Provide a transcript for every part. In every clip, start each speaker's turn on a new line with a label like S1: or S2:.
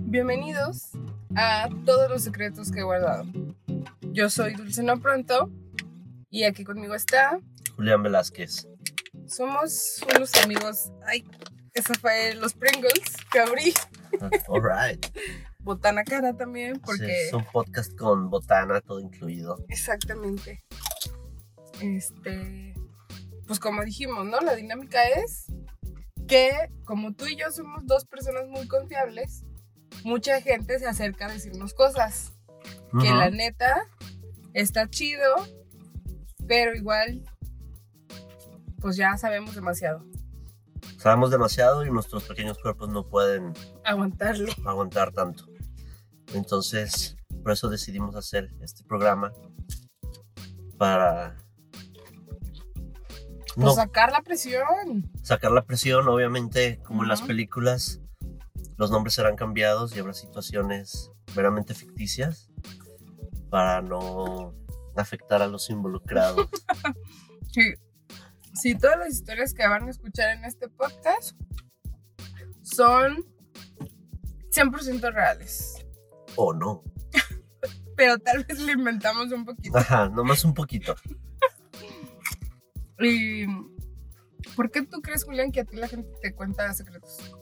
S1: Bienvenidos a todos los secretos que he guardado. Yo soy Dulce No Pronto y aquí conmigo está.
S2: Julián Velázquez.
S1: Somos unos amigos. Ay, eso fue los Pringles que abrí.
S2: Alright.
S1: Botana cara también, porque.
S2: es un podcast con botana, todo incluido.
S1: Exactamente. Este. Pues como dijimos, ¿no? La dinámica es que, como tú y yo somos dos personas muy confiables, mucha gente se acerca a decirnos cosas. Que la neta está chido, pero igual, pues ya sabemos demasiado.
S2: Sabemos demasiado y nuestros pequeños cuerpos no pueden
S1: aguantarlo.
S2: Aguantar tanto. Entonces, por eso decidimos hacer este programa para
S1: pues sacar la presión.
S2: Sacar la presión, obviamente, como en las películas, los nombres serán cambiados y habrá situaciones meramente ficticias para no afectar a los involucrados.
S1: sí. sí, todas las historias que van a escuchar en este podcast son 100% reales.
S2: O no.
S1: Pero tal vez le inventamos un poquito.
S2: Ajá, nomás un poquito.
S1: ¿Y por qué tú crees, Julián, que a ti la gente te cuenta secretos?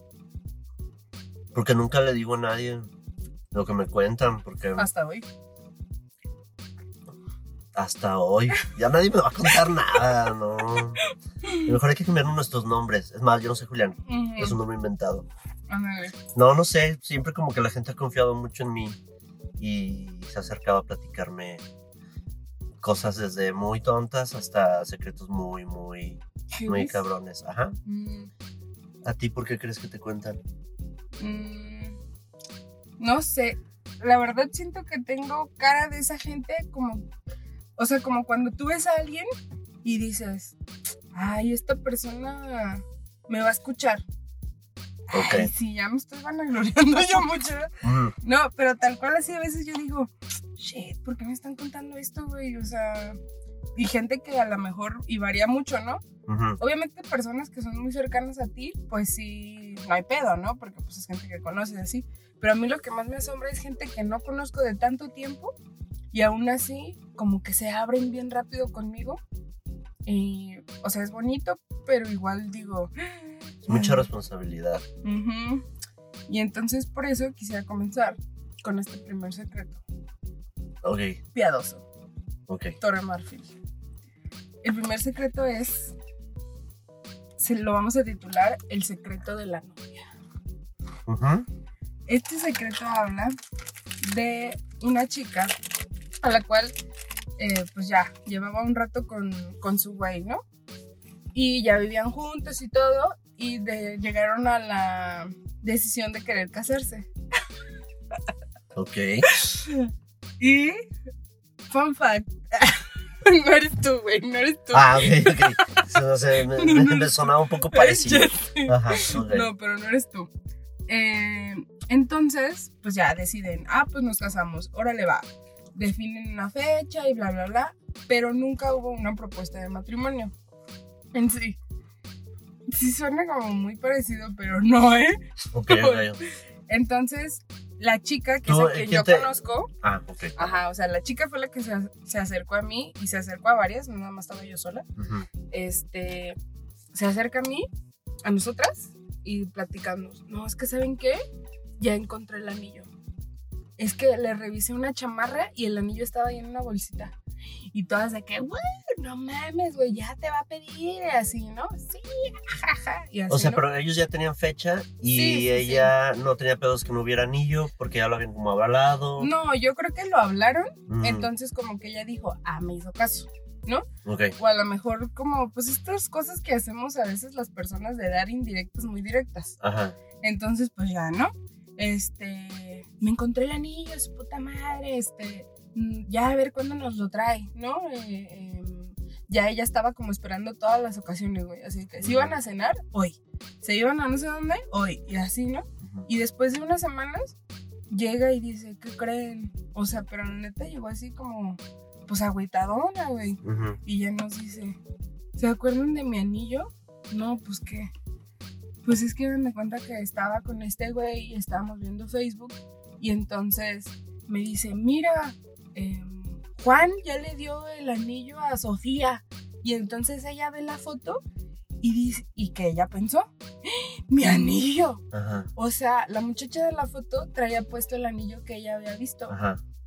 S2: Porque nunca le digo a nadie lo que me cuentan, porque...
S1: Hasta hoy
S2: hasta hoy. Ya nadie me va a contar nada, ¿no? mejor hay que cambiar nuestros nombres. Es más, yo no sé Julián. Es un nombre inventado. No, no sé. Siempre como que la gente ha confiado mucho en mí y se ha acercado a platicarme cosas desde muy tontas hasta secretos muy, muy, muy cabrones. Ajá. Mm. ¿A ti por qué crees que te cuentan?
S1: Mm, no sé. La verdad siento que tengo cara de esa gente como o sea, como cuando tú ves a alguien y dices, ay, esta persona me va a escuchar. Ok. sí, ya me estoy vanagloriando yo mucho. No, pero tal cual así a veces yo digo, shit, ¿por qué me están contando esto, güey? O sea, y gente que a lo mejor, y varía mucho, ¿no? Obviamente personas que son muy cercanas a ti, pues sí, no hay pedo, ¿no? Porque pues es gente que conoces así. Pero a mí lo que más me asombra es gente que no conozco de tanto tiempo y aún así, como que se abren bien rápido conmigo. Y, o sea, es bonito, pero igual digo...
S2: Mucha responsabilidad.
S1: Y entonces por eso quisiera comenzar con este primer secreto.
S2: Ok.
S1: Piadoso.
S2: Ok.
S1: Torre Marfil. El primer secreto es, lo vamos a titular El secreto de la novia. Este secreto habla de una chica a la cual eh, pues ya llevaba un rato con, con su güey, ¿no? Y ya vivían juntos y todo, y de, llegaron a la decisión de querer casarse.
S2: Ok.
S1: Y, fun fact, no eres tú, güey, no eres tú.
S2: Ah, ok, ok. Sé, me, me, sonaba un poco parecido. Ajá,
S1: No, pero no eres tú. Eh, entonces, pues ya deciden, ah, pues nos casamos, órale va definen una fecha y bla, bla, bla, pero nunca hubo una propuesta de matrimonio en sí. Sí suena como muy parecido, pero no, ¿eh?
S2: Ok, ok.
S1: Entonces, la chica que, es que yo conozco.
S2: Ah, ok.
S1: Ajá, o sea, la chica fue la que se, se, acercó a mí y se acercó a varias, no nada más estaba yo sola. Este, se acerca a mí, a nosotras, y platicamos. No, es que ¿saben qué? Ya encontré el anillo es que le revisé una chamarra y el anillo estaba ahí en una bolsita. Y todas de que, güey, no mames, güey, ya te va a pedir, así, ¿no? Sí, jaja.
S2: o sea, pero ellos ya tenían fecha y ella no tenía pedos que no hubiera anillo porque ya lo habían como avalado.
S1: No, yo creo que lo hablaron, mm. entonces como que ella dijo, ah, me hizo caso. ¿no?
S2: Ok.
S1: O a lo mejor como, pues estas cosas que hacemos a veces las personas de dar indirectas muy directas.
S2: Ajá.
S1: Entonces, pues ya, ¿no? este, me encontré el anillo, su puta madre, este, mm, ya a ver cuándo nos lo trae, ¿no? Eh, em, ya ella estaba como esperando todas las ocasiones, güey, así que si iban a cenar, hoy, se iban a no sé dónde, hoy, y así, ¿no? Y después de unas semanas, llega y dice, ¿qué creen? O sea, pero la neta llegó así como, pues agüitadona, güey. Y ya nos dice, ¿se acuerdan de mi anillo? No, pues qué. Pues es que me cuenta que estaba con este güey y estábamos viendo Facebook y entonces me dice, mira, em, Juan ya le dio el anillo a Sofía. Y entonces ella ve la foto y dice, y que ella pensó, ¡Ah, mi anillo. O sea, la muchacha de la foto traía puesto el anillo que ella había visto.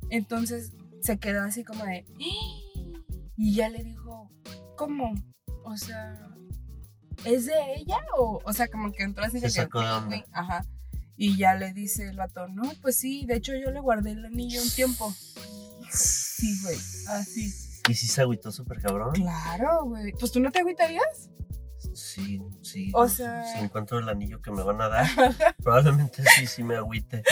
S1: Entonces se quedó así como de, ¡Ah!". y ya le dijo, ¿cómo? O sea, ¿es de ella? O, o sea, como que entró así
S2: se sacó de
S1: Ajá. Y ya le dice el vato, no, pues sí, de hecho yo le guardé el anillo un tiempo. Sí, güey, así.
S2: ¿Y si se agüitó súper cabrón?
S1: Claro, güey. Pues tú no te agüitarías.
S2: Sí, sí.
S1: O sea.
S2: Si encuentro el anillo que me van a dar, probablemente sí, sí me agüite.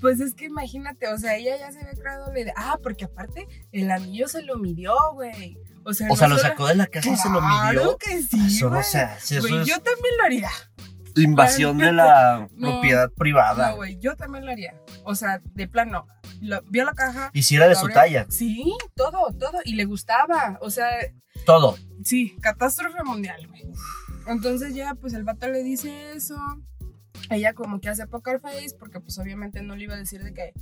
S1: Pues es que imagínate, o sea, ella ya se había creado la idea. Ah, porque aparte el anillo se lo midió, güey. O sea,
S2: o sea lo sacó de la casa y se lo midió.
S1: Claro que sí.
S2: Eso no sé. Si eso
S1: Yo también lo haría
S2: invasión de la propiedad privada.
S1: No, güey, yo también lo haría. O sea, de plano, vio la caja.
S2: ¿Y si era de su talla?
S1: Sí, todo, todo. Y le gustaba. O sea.
S2: Todo.
S1: Sí, catástrofe mundial, güey. Entonces ya, pues el vato le dice eso. Ella como que hace poker face, porque pues obviamente no le iba a decir de que,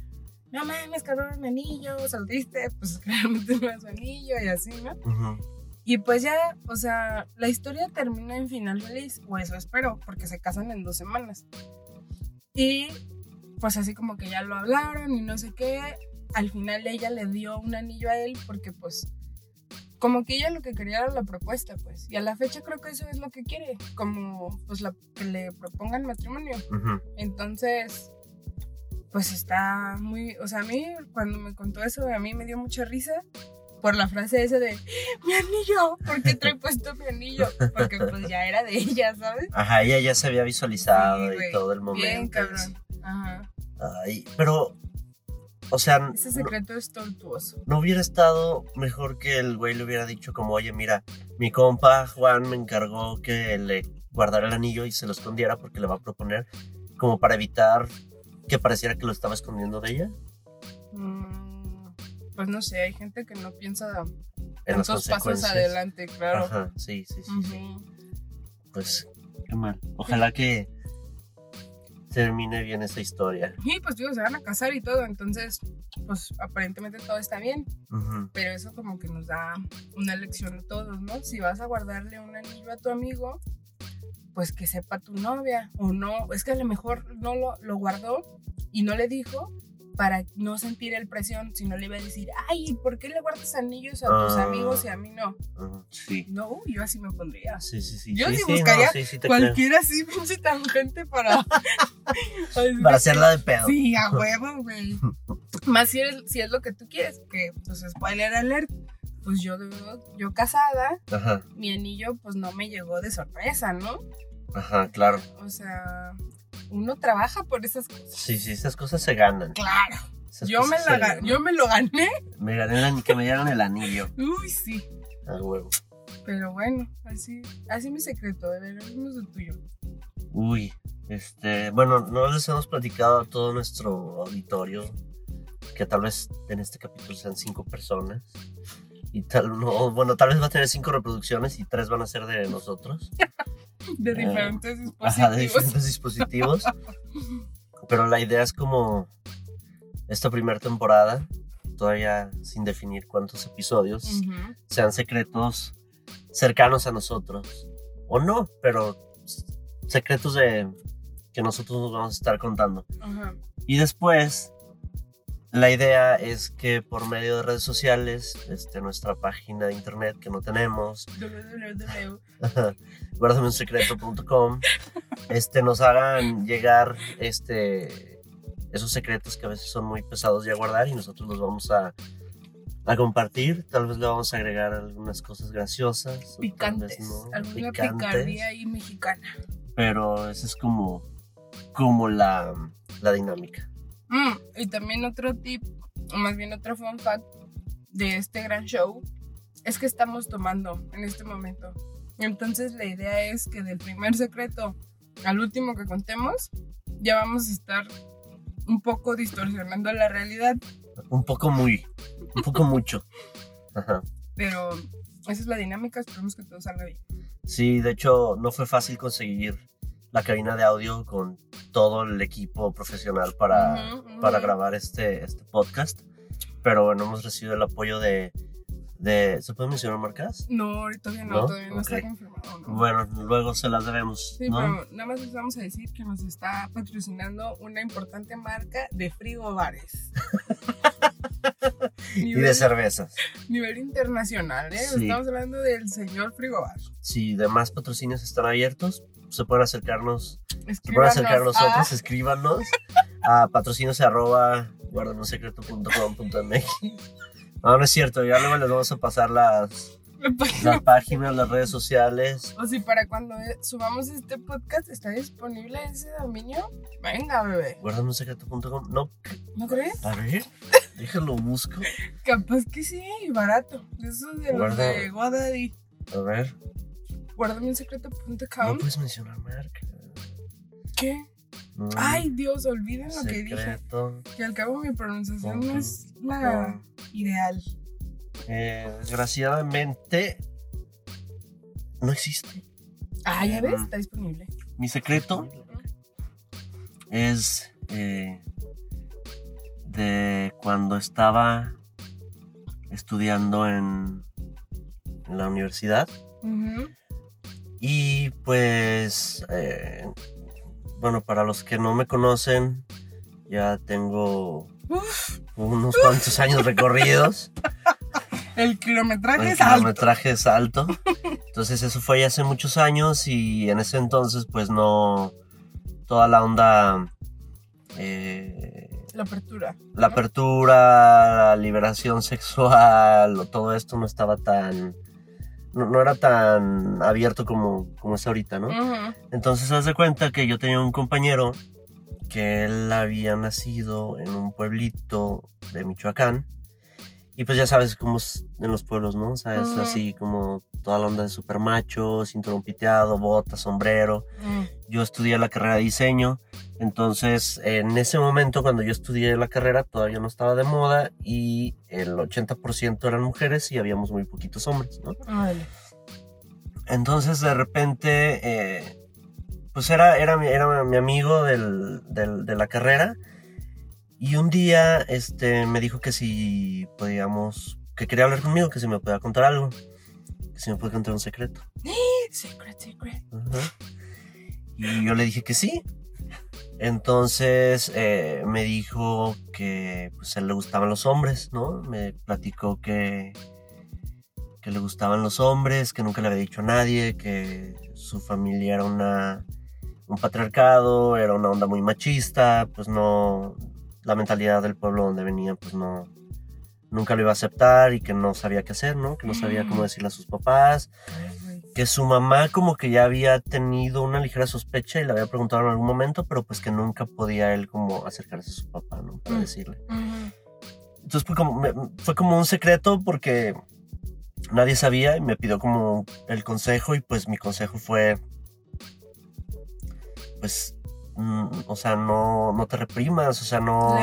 S1: no mames, cabrón, mi anillo, saltiste, pues claramente no es su anillo y así, ¿no? Y pues ya, o sea, la historia termina en final feliz, o eso espero, porque se casan en dos semanas. Y pues así como que ya lo hablaron y no sé qué. Al final ella le dio un anillo a él porque pues como que ella lo que quería era la propuesta, pues. Y a la fecha creo que eso es lo que quiere, como pues la, que le propongan matrimonio. Entonces, pues está muy, o sea, a mí cuando me contó eso, a mí me dio mucha risa por la frase esa de mi anillo, ¿por qué trae puesto mi anillo? Porque pues ya era de ella, ¿sabes?
S2: Ajá, ella ya se había visualizado y todo el momento.
S1: Bien, cabrón. Ajá.
S2: Ay, pero, o sea...
S1: Ese secreto es tortuoso.
S2: No hubiera estado mejor que el güey le hubiera dicho como, oye, mira, mi compa Juan me encargó que le guardara el anillo y se lo escondiera porque le va a proponer como para evitar que pareciera que lo estaba escondiendo de ella.
S1: Mm pues no sé, hay gente que no piensa en tantos pasos adelante, claro.
S2: Ajá, sí, sí, sí, Pues, qué mal. Ojalá que termine bien esa historia.
S1: Sí, pues digo, se van a casar y todo, entonces, pues aparentemente todo está bien. Pero eso como que nos da una lección a todos, ¿no? Si vas a guardarle un anillo a tu amigo, pues que sepa tu novia o no. Es que a lo mejor no lo, lo guardó y no le dijo para no sentir el presión, sino le iba a decir, ay, ¿por qué le guardas anillos a tus ah, amigos y a mí no?
S2: sí.
S1: No, yo así me pondría.
S2: Sí, sí, sí.
S1: Yo sí, buscaría cualquiera así, pinche tangente para...
S2: para hacerla de pedo.
S1: Sí, a huevo, güey. Más si, si es lo que tú quieres, que, pues, spoiler alert, pues yo, yo casada, mi anillo, pues, no me llegó de sorpresa, ¿no?
S2: Ajá, claro.
S1: O sea, uno trabaja por esas cosas.
S2: Sí, sí, esas cosas se ganan.
S1: Claro. yo me, la, yo me lo gané.
S2: Me gané el, que me dieron el anillo.
S1: Uy, sí.
S2: A huevo.
S1: Pero bueno, así, así mi secreto, de ver, es tuyo.
S2: Uy, este, bueno, no les hemos platicado a todo nuestro auditorio que tal vez en este capítulo sean cinco personas. Y tal, no, bueno, tal vez va a tener cinco reproducciones y tres van a ser de nosotros.
S1: de diferentes dispositivos.
S2: Ajá, de diferentes dispositivos. Pero la idea es como esta primera temporada, todavía sin definir cuántos episodios, sean secretos cercanos a nosotros. O no, pero secretos de que nosotros nos vamos a estar contando. Y después la idea es que por medio de redes sociales, este, nuestra página de internet que no tenemos, secreto.com este, nos hagan llegar este, esos secretos que a veces son muy pesados de guardar y nosotros los vamos a, a compartir. Tal vez le vamos a agregar algunas cosas graciosas.
S1: Picantes. alguna picardía ahí mexicana.
S2: Pero esa es como, como la, la dinámica.
S1: Mm, y también otro tip, o más bien otro fun fact de este gran show, es que estamos tomando en este momento. Entonces la idea es que del primer secreto al último que contemos, ya vamos a estar un poco distorsionando la realidad.
S2: Un poco muy, un poco mucho. Ajá.
S1: Pero esa es la dinámica, esperemos que todo salga bien.
S2: Sí, de hecho no fue fácil conseguir la cabina de audio con todo el equipo profesional para, para grabar este, este podcast. Pero bueno, hemos recibido el apoyo de, de, ¿Se pueden mencionar marcas?
S1: No, ahorita no, no, todavía no está confirmado.
S2: Bueno, luego se las debemos.
S1: Sí, pero nada más les vamos a decir que nos está patrocinando una importante marca de frigobares.
S2: y de cervezas.
S1: Nivel internacional, ¿eh? Estamos hablando del señor frigobar.
S2: Si demás patrocinios están abiertos, se pueden acercarnos. Se pueden acercar a nosotros, escríbanos a patrocinios arroba no, no es cierto, ya luego les vamos a pasar las, las páginas, las redes sociales.
S1: O si para cuando subamos este podcast está disponible ese dominio, venga, bebé.
S2: Guardanosecreto.com, no.
S1: ¿No crees?
S2: A ver, déjalo busco.
S1: Capaz que sí, barato. Eso de los de Godaddy.
S2: A ver.
S1: Guardamensecreto.com.
S2: No puedes mencionar marca.
S1: ¿Qué? Ay, Dios, olviden lo que dije. Que al cabo mi pronunciación no es la ideal.
S2: Eh, desgraciadamente, no existe.
S1: Ah, ya ves, está disponible.
S2: Mi secreto es eh, de cuando estaba estudiando en, en la universidad. Y pues eh, bueno, para los que no me conocen, ya tengo unos cuantos años recorridos.
S1: El kilometraje
S2: es alto. El kilometraje es alto. Entonces eso fue ya hace muchos años y en ese entonces pues no... Toda la onda...
S1: Eh, la apertura.
S2: La apertura, la liberación sexual, todo esto no estaba tan no, era tan abierto como, como es ahorita, ¿no? Entonces, haz de cuenta que yo tenía un compañero que él había nacido en un pueblito de Michoacán. Y pues ya sabes cómo es en los pueblos, ¿no? O sea, es así como toda la onda de super macho, cinturón piteado, bota, sombrero. Mm. Yo estudié la carrera de diseño entonces, en ese momento, cuando yo estudié la carrera, todavía no estaba de moda y el 80% eran mujeres y habíamos muy poquitos hombres, ¿no? Entonces, de repente, eh, pues era, era, era mi amigo del, de la carrera y un día este, me dijo que si podíamos, que quería hablar conmigo, que si me podía contar algo, que si me podía contar un secreto.
S1: Secret, secret.
S2: Y yo le dije que sí. Entonces eh, me dijo que pues a él le gustaban los hombres, ¿no? Me platicó que, que le gustaban los hombres, que nunca le había dicho a nadie, que su familia era una, un patriarcado, era una onda muy machista, pues no, la mentalidad del pueblo donde venía, pues no, nunca lo iba a aceptar y que no sabía qué hacer, ¿no? Que no sabía cómo mm. decirle a sus papás que su mamá como que ya había tenido una ligera sospecha y le había preguntado en algún momento, pero pues que nunca podía él como acercarse a su papá, ¿no? Para mm, decirle. Entonces fue como, fue como un secreto porque nadie sabía y me pidió como el consejo y pues mi consejo fue, pues, mm, o sea, no, no te reprimas, o sea, no...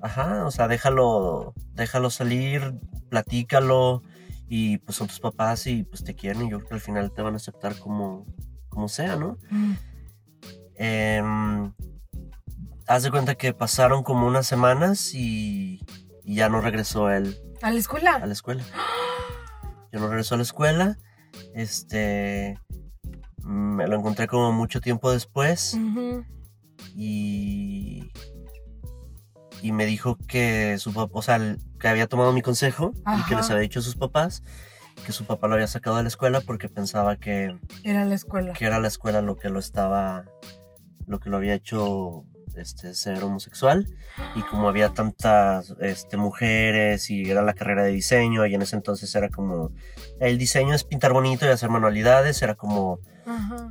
S2: Ajá, o sea, déjalo, déjalo salir, platícalo y pues son tus papás y pues te quieren y yo creo que al final te van a aceptar como, como sea, ¿no? Mm. Em, haz de cuenta que pasaron como unas semanas y, ya no regresó él.
S1: ¿A la escuela?
S2: A la escuela. Ya no regresó a la escuela. Este. Me lo encontré como mucho tiempo después. Y y me dijo que su papá, o sea, que había tomado mi consejo y que les había dicho a sus papás que su papá lo había sacado de la escuela porque pensaba que
S1: era la escuela.
S2: Que era la escuela lo que lo estaba lo que lo había hecho este ser homosexual y como había tantas este, mujeres y era la carrera de diseño y en ese entonces era como el diseño es pintar bonito y hacer manualidades, era como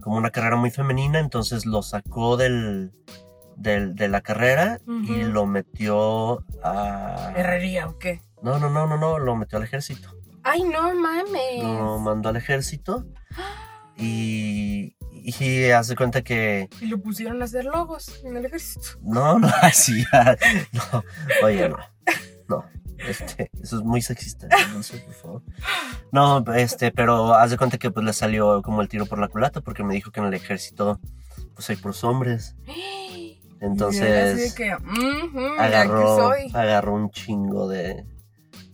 S2: como una carrera muy femenina, entonces lo sacó del de, la carrera y lo metió a...
S1: ¿Herrería o qué?
S2: No, no, no, no, no, lo metió al ejército.
S1: Ay, no mames.
S2: Lo mandó al ejército y, y hace cuenta que...
S1: Y lo pusieron a hacer logos en el ejército.
S2: No, no, así, no, oye, no, no. Este, eso es muy sexista, no sé, por favor. No, este, pero haz de cuenta que pues le salió como el tiro por la culata porque me dijo que en el ejército pues hay puros hombres. Entonces agarró, agarró un chingo de,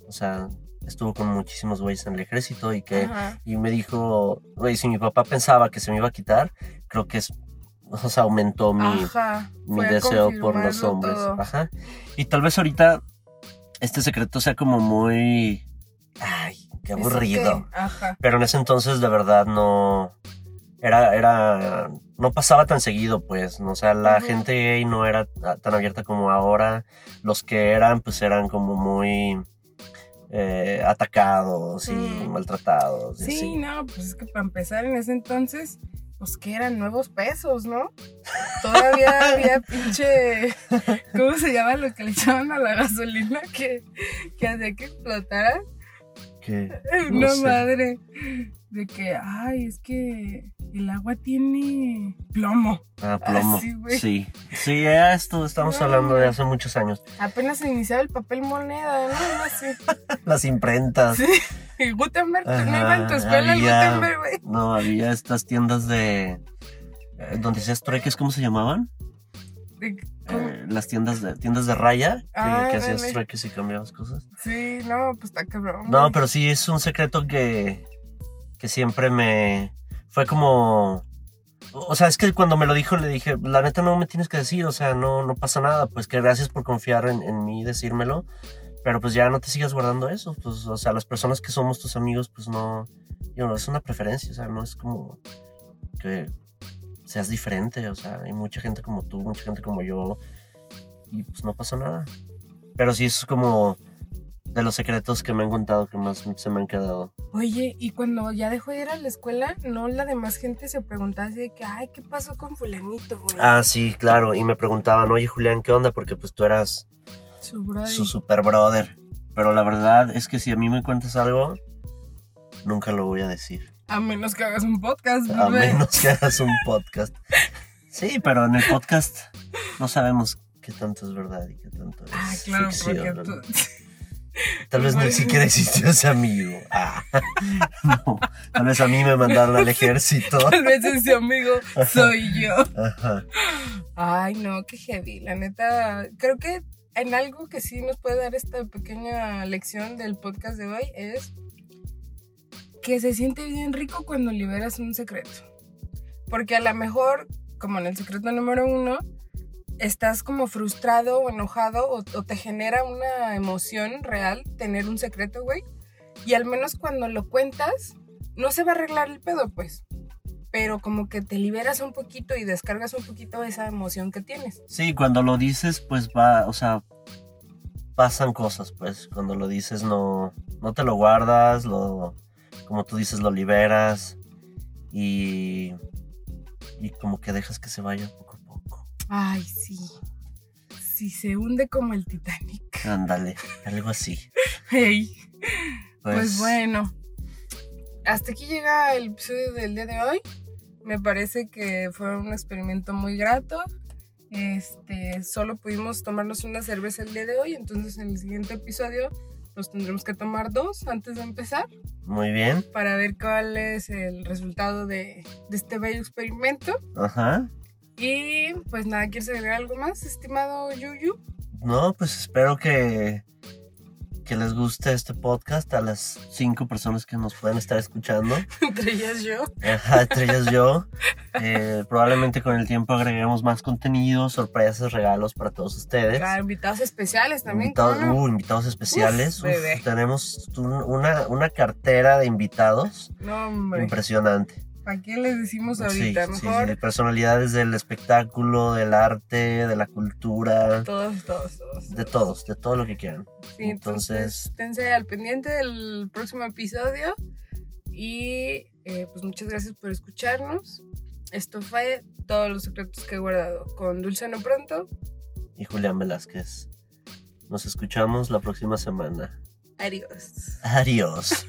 S2: o sea, estuvo con muchísimos güeyes en el ejército y que y me dijo, güey, si mi papá pensaba que se me iba a quitar, creo que es o sea, aumentó mi, mi deseo por los hombres. Ajá. Y tal vez ahorita este secreto sea como muy ay, qué aburrido. Ajá. Pero en ese entonces de verdad no era, era, no pasaba tan seguido, pues, ¿no? o sea, la gente gay no era tan abierta como ahora, los que eran, pues eran como muy eh, atacados y maltratados.
S1: sí, no, pues es que para empezar en ese entonces, pues que eran nuevos pesos, ¿no? Todavía había pinche, ¿cómo se llama lo que le echaban a la gasolina que, que hacía que explotara? ¿Qué? No, madre de que, ay, es que el agua tiene plomo.
S2: Ah, plomo. sí, sí, esto estamos hablando de hace muchos años.
S1: Apenas se iniciaba el papel moneda, ¿no? Así.
S2: Las imprentas. Sí.
S1: Gutenberg, no iba en tu escuela Gutenberg, güey.
S2: No, había estas tiendas de. Eh, donde hacías trueques, ¿cómo se llamaban? Las tiendas de tiendas de raya que, hacías trueques y cambiabas cosas.
S1: Sí, no, pues está cabrón.
S2: No, pero sí es un secreto que que siempre me fue como o sea, es que cuando me lo dijo le dije, la neta no me tienes que decir, o sea, no, no pasa nada, pues que gracias por confiar en, en mí y decírmelo, pero pues ya no te sigas guardando eso, pues, o sea, las personas que somos tus amigos, pues no, yo no, es una preferencia, o sea, no es como que seas diferente, o sea, hay mucha gente como tú, mucha gente como yo, y pues no pasa nada. Pero sí es como de los secretos que me han contado que más se me han quedado.
S1: Oye, y cuando ya dejó de ir a la escuela, ¿no la demás gente se preguntaba así de que, ay, ¿qué pasó con fulanito, güey?
S2: Ah, sí, claro, y me preguntaban, oye, Julián, ¿qué onda? Porque pues tú eras su, super brother. Pero la verdad es que si a mí me cuentas algo, nunca lo voy a decir.
S1: A menos que hagas un podcast,
S2: A menos que hagas un podcast. Sí, pero en el podcast no sabemos qué tanto es verdad y qué tanto es Ah, claro, porque tú... Tal vez ni siquiera existió ese amigo. Ah, no, tal vez a mí me mandaron al ejército.
S1: Tal vez ese amigo soy yo. Ay, no, qué heavy. La neta, creo que en algo que sí nos puede dar esta pequeña lección del podcast de hoy es que se siente bien rico cuando liberas un secreto. Porque a lo mejor, como en el secreto número uno, estás como frustrado o enojado o, te genera una emoción real tener un secreto, güey. Y al menos cuando lo cuentas, no se va a arreglar el pedo, pues. Pero como que te liberas un poquito y descargas un poquito esa emoción que tienes.
S2: Sí, cuando lo dices, pues va, o sea, pasan cosas, pues. Cuando lo dices, no, no te lo guardas, lo, como tú dices, lo liberas y, y como que dejas que se vaya
S1: Ay, sí. Sí, se hunde como el Titanic.
S2: Ándale, algo así.
S1: Hey. Pues, pues, bueno, hasta aquí llega el episodio del día de hoy. Me parece que fue un experimento muy grato. Este, solo pudimos tomarnos una cerveza el día de hoy, entonces en el siguiente episodio nos tendremos que tomar dos antes de empezar.
S2: Muy bien.
S1: Para ver cuál es el resultado de, de este bello experimento.
S2: Ajá.
S1: Y pues nada, ¿quieres agregar algo más, estimado Yuyu?
S2: No, pues espero que, que les guste este podcast a las cinco personas que nos pueden estar escuchando.
S1: entre ellas yo.
S2: Ajá, entre ellas yo. Eh, probablemente con el tiempo agreguemos más contenido, sorpresas, regalos para todos ustedes.
S1: Claro, invitados especiales también.
S2: Invitados, uh, invitados especiales. tenemos una, una cartera de invitados.
S1: No, hombre.
S2: Impresionante.
S1: ¿A quién les decimos ahorita?
S2: Mejor. Sí, personalidades del espectáculo, del arte, de la cultura.
S1: Todos, todos, todos.
S2: De todos, de todo lo que quieran.
S1: Sí, entonces. Esténse al pendiente del próximo episodio. Y eh, pues muchas gracias por escucharnos. Esto fue todos los secretos que he guardado con Dulce Pronto.
S2: Y Julián Velázquez. Nos escuchamos la próxima semana.
S1: Adiós.
S2: Adiós.